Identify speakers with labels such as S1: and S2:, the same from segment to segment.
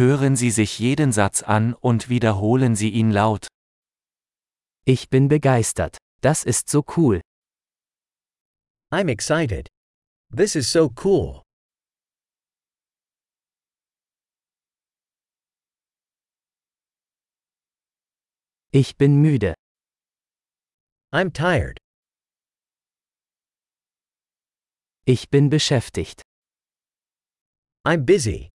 S1: Hören Sie sich jeden Satz an und wiederholen Sie ihn laut.
S2: Ich bin begeistert. Das ist so cool.
S3: I'm excited. This is so cool.
S2: Ich bin müde.
S3: I'm tired.
S2: Ich bin beschäftigt.
S3: I'm busy.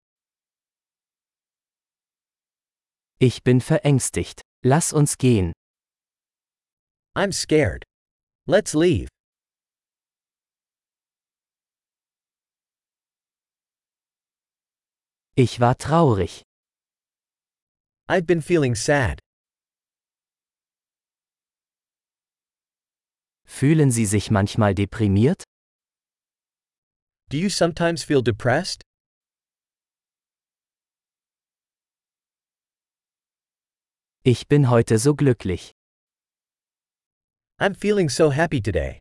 S2: Ich bin verängstigt. Lass uns gehen.
S3: I'm scared. Let's leave.
S2: Ich war traurig.
S3: I've been feeling sad.
S2: Fühlen Sie sich manchmal deprimiert?
S3: Do you sometimes feel depressed?
S2: Ich bin heute so glücklich.
S3: I'm feeling so happy today.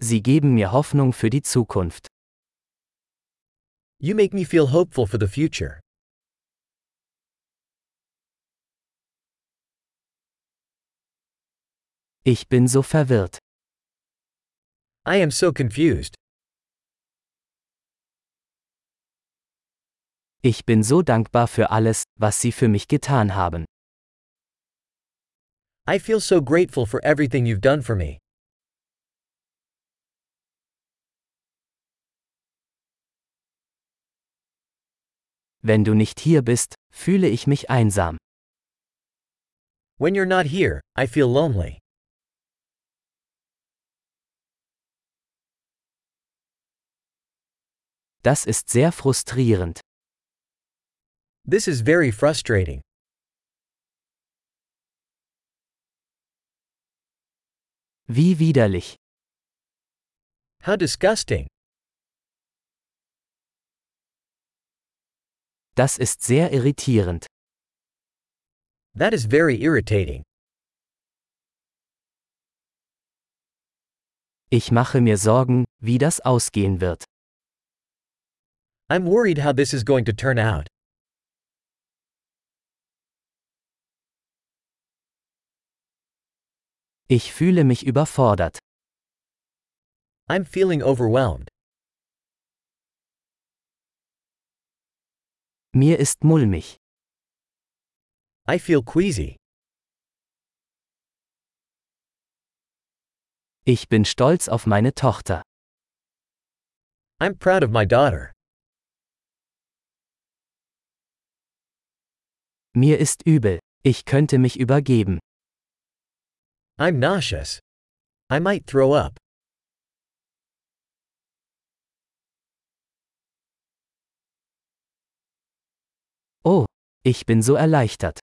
S2: Sie geben mir Hoffnung für die Zukunft.
S3: You make me feel hopeful for the future.
S2: Ich bin so verwirrt.
S3: I am so confused.
S2: Ich bin so dankbar für alles, was Sie für mich getan haben.
S3: I feel so grateful for everything you've done for me.
S2: Wenn du nicht hier bist, fühle ich mich einsam.
S3: When you're not here, I feel lonely.
S2: Das ist sehr frustrierend.
S3: This is very frustrating.
S2: Wie widerlich.
S3: How disgusting.
S2: Das ist sehr irritierend.
S3: That is very irritating.
S2: Ich mache mir Sorgen, wie das ausgehen wird.
S3: I'm worried how this is going to turn out.
S2: Ich fühle mich überfordert.
S3: I'm feeling overwhelmed.
S2: Mir ist mulmig.
S3: I feel queasy.
S2: Ich bin stolz auf meine Tochter.
S3: I'm proud of my daughter.
S2: Mir ist übel. Ich könnte mich übergeben.
S3: I'm nauseous. I might throw up.
S2: Oh, ich bin so erleichtert.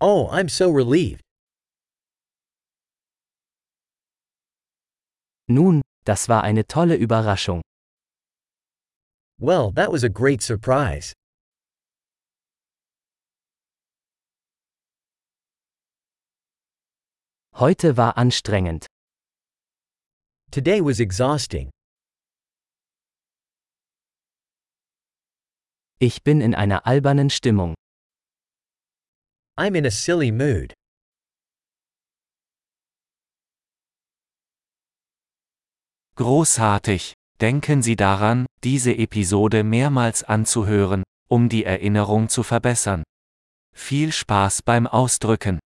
S3: Oh, I'm so relieved.
S2: Nun, das war eine tolle Überraschung.
S3: Well, that was a great surprise.
S2: Heute war anstrengend.
S3: Today was exhausting.
S2: Ich bin in einer albernen Stimmung.
S3: I'm in a silly mood.
S1: Großartig! Denken Sie daran, diese Episode mehrmals anzuhören, um die Erinnerung zu verbessern. Viel Spaß beim Ausdrücken!